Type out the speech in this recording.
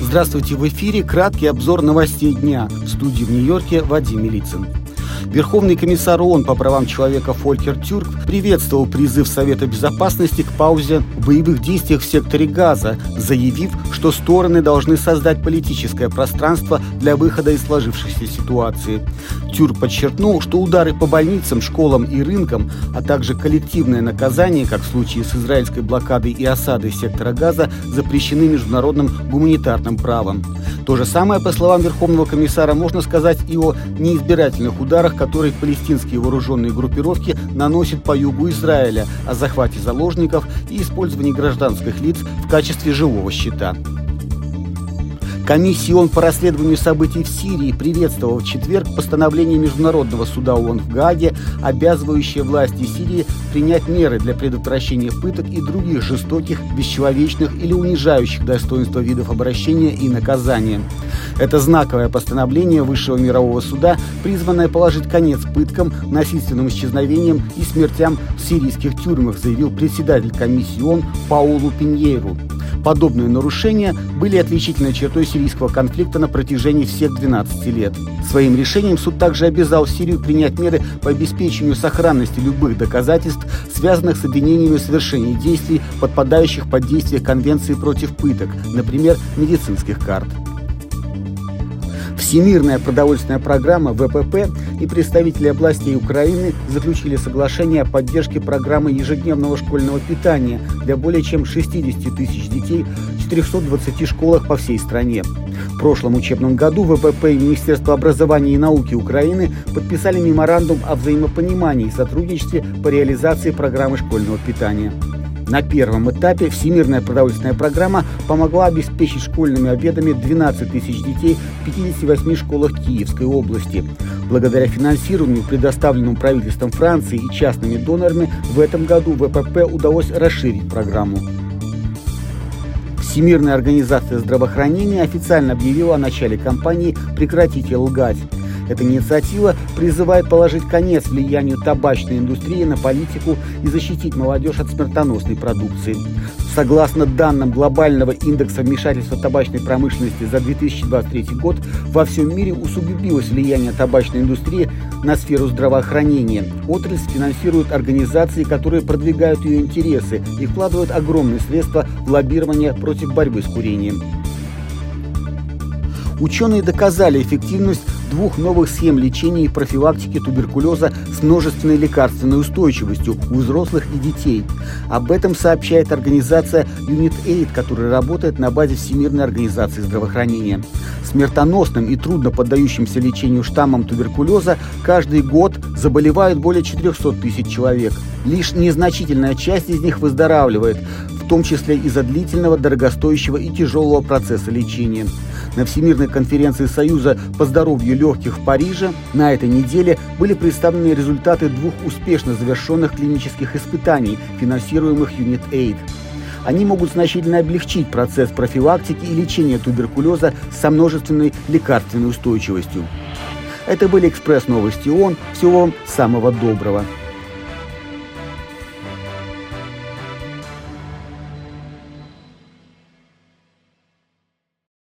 Здравствуйте, в эфире краткий обзор новостей дня. В студии в Нью-Йорке Вадим Милицын. Верховный комиссар ООН по правам человека Фолькер Тюрк приветствовал призыв Совета Безопасности к паузе в боевых действиях в секторе Газа, заявив, что стороны должны создать политическое пространство для выхода из сложившейся ситуации. Тюрк подчеркнул, что удары по больницам, школам и рынкам, а также коллективное наказание, как в случае с израильской блокадой и осадой сектора Газа, запрещены международным гуманитарным правом. То же самое, по словам Верховного комиссара, можно сказать и о неизбирательных ударах, которые палестинские вооруженные группировки наносят по югу Израиля, о захвате заложников и использовании гражданских лиц в качестве живого щита. Комиссия ООН по расследованию событий в Сирии приветствовала в четверг постановление Международного суда ООН в Гааге, обязывающее власти Сирии принять меры для предотвращения пыток и других жестоких, бесчеловечных или унижающих достоинство видов обращения и наказания. Это знаковое постановление Высшего мирового суда, призванное положить конец пыткам, насильственным исчезновениям и смертям в сирийских тюрьмах, заявил председатель комиссии ООН Паулу Пиньейру. Подобные нарушения были отличительной чертой сирийского конфликта на протяжении всех 12 лет. Своим решением суд также обязал Сирию принять меры по обеспечению сохранности любых доказательств, связанных с обвинениями в совершении действий, подпадающих под действие Конвенции против пыток, например, медицинских карт. Всемирная продовольственная программа ВПП и представители областей Украины заключили соглашение о поддержке программы ежедневного школьного питания для более чем 60 тысяч детей в 420 школах по всей стране. В прошлом учебном году ВПП и Министерство образования и науки Украины подписали меморандум о взаимопонимании и сотрудничестве по реализации программы школьного питания. На первом этапе Всемирная продовольственная программа помогла обеспечить школьными обедами 12 тысяч детей в 58 школах Киевской области. Благодаря финансированию, предоставленному правительством Франции и частными донорами, в этом году ВПП удалось расширить программу. Всемирная организация здравоохранения официально объявила о начале кампании «Прекратите лгать». Эта инициатива призывает положить конец влиянию табачной индустрии на политику и защитить молодежь от смертоносной продукции. Согласно данным глобального индекса вмешательства табачной промышленности за 2023 год, во всем мире усугубилось влияние табачной индустрии на сферу здравоохранения. Отрасль финансирует организации, которые продвигают ее интересы и вкладывают огромные средства в лоббирование против борьбы с курением. Ученые доказали эффективность двух новых схем лечения и профилактики туберкулеза с множественной лекарственной устойчивостью у взрослых и детей. Об этом сообщает организация UNITAID, которая работает на базе Всемирной организации здравоохранения. Смертоносным и трудно поддающимся лечению штаммом туберкулеза каждый год заболевают более 400 тысяч человек. Лишь незначительная часть из них выздоравливает, в том числе из-за длительного, дорогостоящего и тяжелого процесса лечения. На Всемирной конференции Союза по здоровью легких в Париже на этой неделе были представлены результаты двух успешно завершенных клинических испытаний, финансируемых UNITAID. Они могут значительно облегчить процесс профилактики и лечения туберкулеза со множественной лекарственной устойчивостью. Это были экспресс-новости ООН. Всего вам самого доброго.